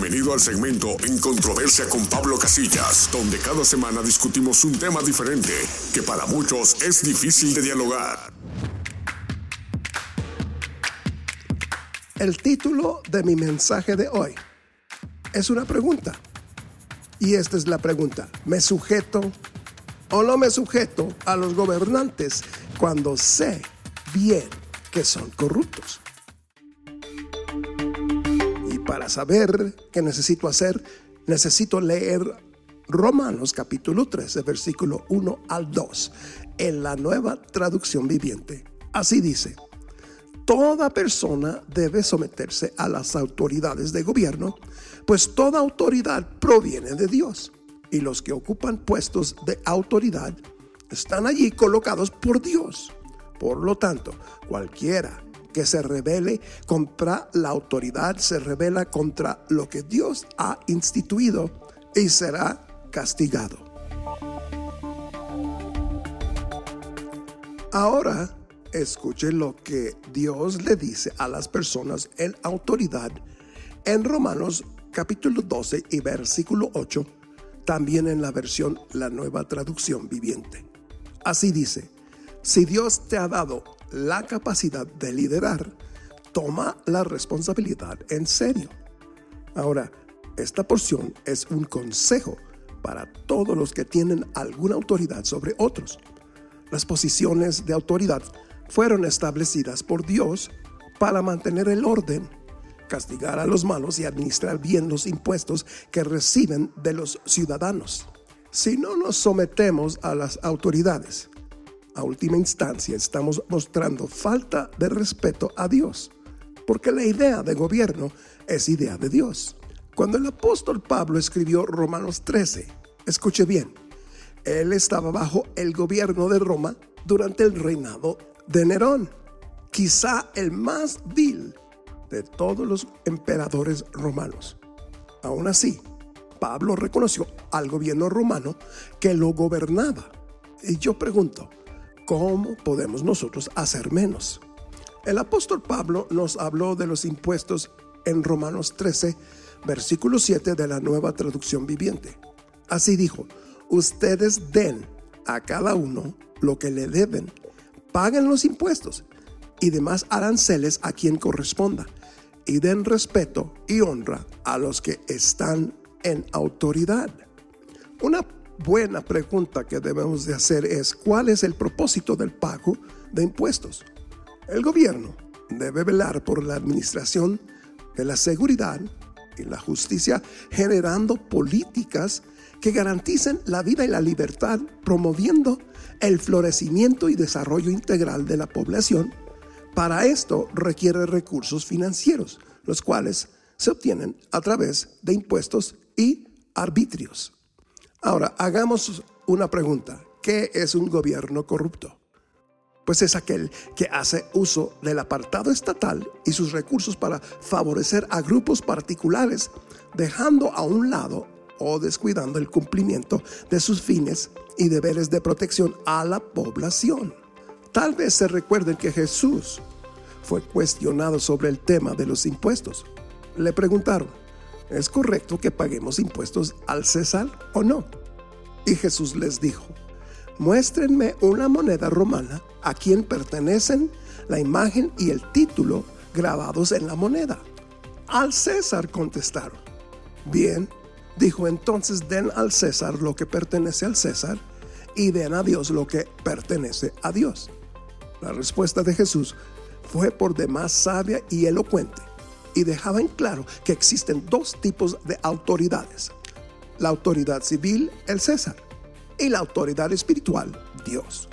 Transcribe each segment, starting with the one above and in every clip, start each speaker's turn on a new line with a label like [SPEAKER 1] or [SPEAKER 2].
[SPEAKER 1] Bienvenido al segmento En Controversia con Pablo Casillas, donde cada semana discutimos un tema diferente que para muchos es difícil de dialogar.
[SPEAKER 2] El título de mi mensaje de hoy es una pregunta. Y esta es la pregunta. ¿Me sujeto o no me sujeto a los gobernantes cuando sé bien que son corruptos? Saber qué necesito hacer, necesito leer Romanos capítulo 13, versículo 1 al 2, en la nueva traducción viviente. Así dice toda persona debe someterse a las autoridades de gobierno, pues toda autoridad proviene de Dios. Y los que ocupan puestos de autoridad están allí colocados por Dios. Por lo tanto, cualquiera que se rebele contra la autoridad se revela contra lo que Dios ha instituido y será castigado. Ahora escuche lo que Dios le dice a las personas en autoridad en Romanos capítulo 12 y versículo 8, también en la versión La Nueva Traducción Viviente. Así dice, si Dios te ha dado la capacidad de liderar, toma la responsabilidad en serio. Ahora, esta porción es un consejo para todos los que tienen alguna autoridad sobre otros. Las posiciones de autoridad fueron establecidas por Dios para mantener el orden, castigar a los malos y administrar bien los impuestos que reciben de los ciudadanos. Si no nos sometemos a las autoridades, a última instancia estamos mostrando falta de respeto a Dios, porque la idea de gobierno es idea de Dios. Cuando el apóstol Pablo escribió Romanos 13, escuche bien, él estaba bajo el gobierno de Roma durante el reinado de Nerón, quizá el más vil de todos los emperadores romanos. Aún así, Pablo reconoció al gobierno romano que lo gobernaba. Y yo pregunto, ¿cómo podemos nosotros hacer menos? El apóstol Pablo nos habló de los impuestos en Romanos 13, versículo 7 de la nueva traducción viviente. Así dijo, ustedes den a cada uno lo que le deben paguen los impuestos y demás aranceles a quien corresponda y den respeto y honra a los que están en autoridad. Una buena pregunta que debemos de hacer es ¿cuál es el propósito del pago de impuestos? El gobierno debe velar por la administración de la seguridad y la justicia generando políticas que garanticen la vida y la libertad, promoviendo el florecimiento y desarrollo integral de la población. Para esto requiere recursos financieros, los cuales se obtienen a través de impuestos y arbitrios. Ahora, hagamos una pregunta. ¿Qué es un gobierno corrupto? Pues es aquel que hace uso del apartado estatal y sus recursos para favorecer a grupos particulares, dejando a un lado o descuidando el cumplimiento de sus fines y deberes de protección a la población. Tal vez se recuerden que Jesús fue cuestionado sobre el tema de los impuestos. Le preguntaron, ¿es correcto que paguemos impuestos al César o no? Y Jesús les dijo, muéstrenme una moneda romana a quien pertenecen la imagen y el título grabados en la moneda. Al César contestaron. Bien, Dijo entonces, den al César lo que pertenece al César y den a Dios lo que pertenece a Dios. La respuesta de Jesús fue por demás sabia y elocuente y dejaba en claro que existen dos tipos de autoridades. La autoridad civil, el César, y la autoridad espiritual, Dios.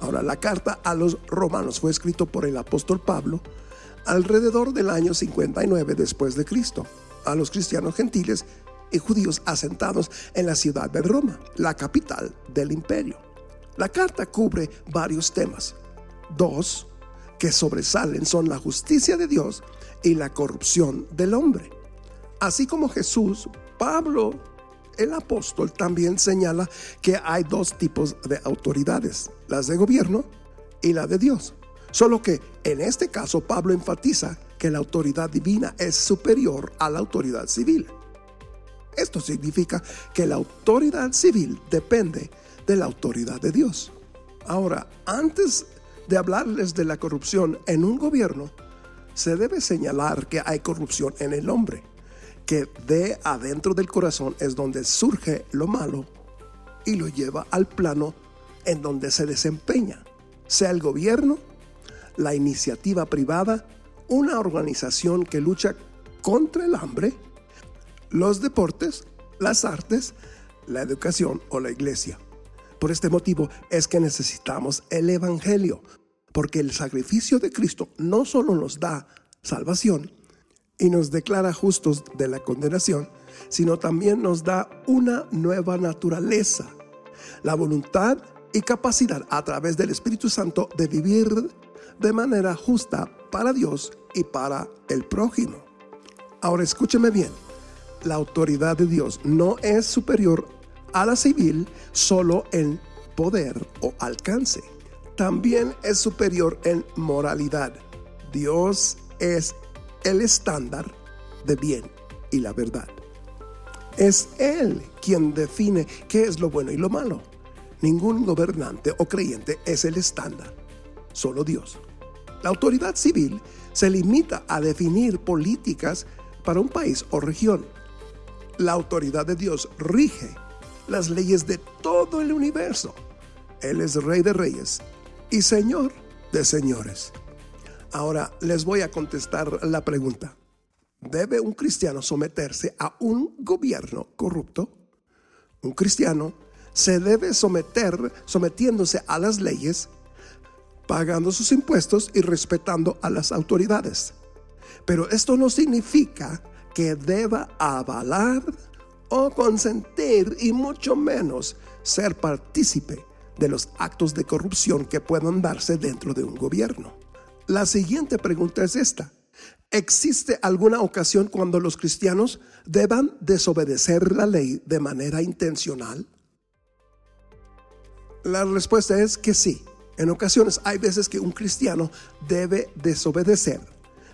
[SPEAKER 2] Ahora, la carta a los romanos fue escrito por el apóstol Pablo alrededor del año 59 después de Cristo a los cristianos gentiles y judíos asentados en la ciudad de Roma, la capital del imperio. La carta cubre varios temas. Dos que sobresalen son la justicia de Dios y la corrupción del hombre. Así como Jesús, Pablo, el apóstol, también señala que hay dos tipos de autoridades, las de gobierno y la de Dios. Solo que en este caso Pablo enfatiza que la autoridad divina es superior a la autoridad civil. Esto significa que la autoridad civil depende de la autoridad de Dios. Ahora, antes de hablarles de la corrupción en un gobierno, se debe señalar que hay corrupción en el hombre, que de adentro del corazón es donde surge lo malo y lo lleva al plano en donde se desempeña, sea el gobierno, la iniciativa privada, una organización que lucha contra el hambre, los deportes, las artes, la educación o la iglesia. Por este motivo es que necesitamos el Evangelio, porque el sacrificio de Cristo no solo nos da salvación y nos declara justos de la condenación, sino también nos da una nueva naturaleza, la voluntad y capacidad a través del Espíritu Santo de vivir de manera justa para Dios y para el prójimo. Ahora escúcheme bien, la autoridad de Dios no es superior a la civil solo en poder o alcance. También es superior en moralidad. Dios es el estándar de bien y la verdad. Es Él quien define qué es lo bueno y lo malo. Ningún gobernante o creyente es el estándar, solo Dios. La autoridad civil se limita a definir políticas para un país o región. La autoridad de Dios rige las leyes de todo el universo. Él es rey de reyes y señor de señores. Ahora les voy a contestar la pregunta. ¿Debe un cristiano someterse a un gobierno corrupto? Un cristiano se debe someter sometiéndose a las leyes, pagando sus impuestos y respetando a las autoridades. Pero esto no significa que deba avalar o consentir y mucho menos ser partícipe de los actos de corrupción que puedan darse dentro de un gobierno. La siguiente pregunta es esta. ¿Existe alguna ocasión cuando los cristianos deban desobedecer la ley de manera intencional? La respuesta es que sí. En ocasiones hay veces que un cristiano debe desobedecer.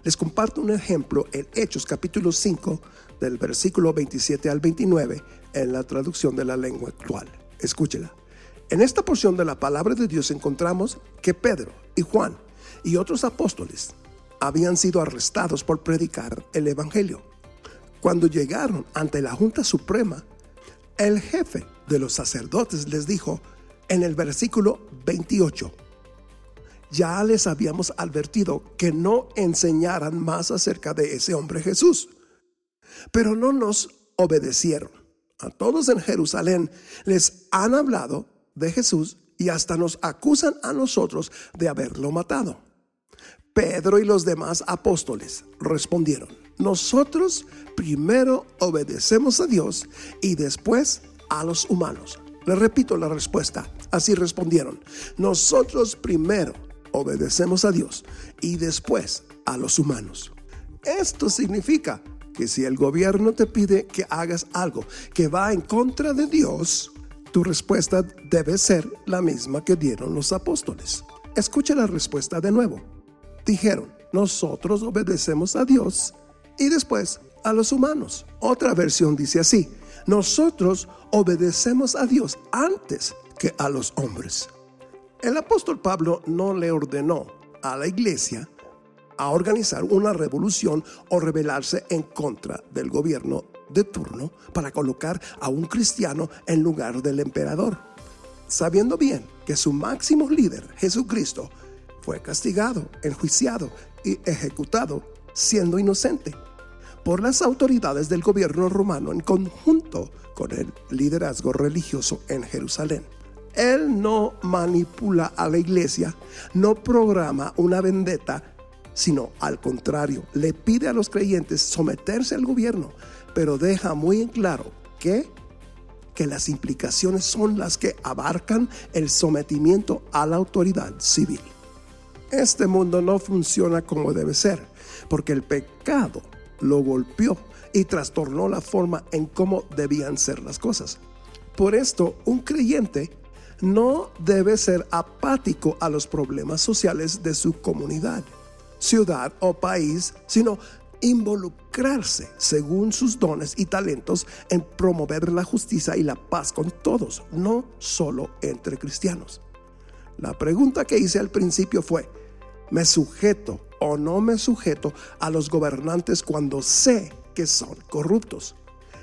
[SPEAKER 2] Les comparto un ejemplo en Hechos capítulo 5 del versículo 27 al 29 en la traducción de la lengua actual. Escúchela. En esta porción de la palabra de Dios encontramos que Pedro y Juan y otros apóstoles habían sido arrestados por predicar el Evangelio. Cuando llegaron ante la Junta Suprema, el jefe de los sacerdotes les dijo en el versículo 28, ya les habíamos advertido que no enseñaran más acerca de ese hombre Jesús pero no nos obedecieron. A todos en Jerusalén les han hablado de Jesús y hasta nos acusan a nosotros de haberlo matado. Pedro y los demás apóstoles respondieron, nosotros primero obedecemos a Dios y después a los humanos. Les repito la respuesta, así respondieron, nosotros primero obedecemos a Dios y después a los humanos. Esto significa que si el gobierno te pide que hagas algo que va en contra de Dios, tu respuesta debe ser la misma que dieron los apóstoles. Escucha la respuesta de nuevo. Dijeron, nosotros obedecemos a Dios y después a los humanos. Otra versión dice así, nosotros obedecemos a Dios antes que a los hombres. El apóstol Pablo no le ordenó a la iglesia a organizar una revolución o rebelarse en contra del gobierno de turno para colocar a un cristiano en lugar del emperador, sabiendo bien que su máximo líder, Jesucristo, fue castigado, enjuiciado y ejecutado siendo inocente por las autoridades del gobierno romano en conjunto con el liderazgo religioso en Jerusalén. Él no manipula a la iglesia, no programa una vendetta sino al contrario, le pide a los creyentes someterse al gobierno, pero deja muy en claro que que las implicaciones son las que abarcan el sometimiento a la autoridad civil. Este mundo no funciona como debe ser, porque el pecado lo golpeó y trastornó la forma en cómo debían ser las cosas. Por esto, un creyente no debe ser apático a los problemas sociales de su comunidad, ciudad o país, sino involucrarse según sus dones y talentos en promover la justicia y la paz con todos, no solo entre cristianos. La pregunta que hice al principio fue, ¿me sujeto o no me sujeto a los gobernantes cuando sé que son corruptos?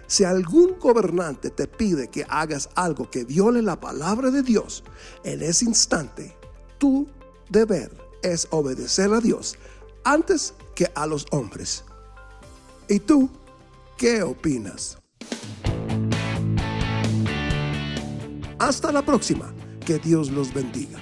[SPEAKER 2] Si algún gobernante te pide que hagas algo que viole la palabra de Dios, en ese instante, tu deber es obedecer a Dios antes que a los hombres. ¿Y tú qué opinas? Hasta la próxima. Que Dios los bendiga.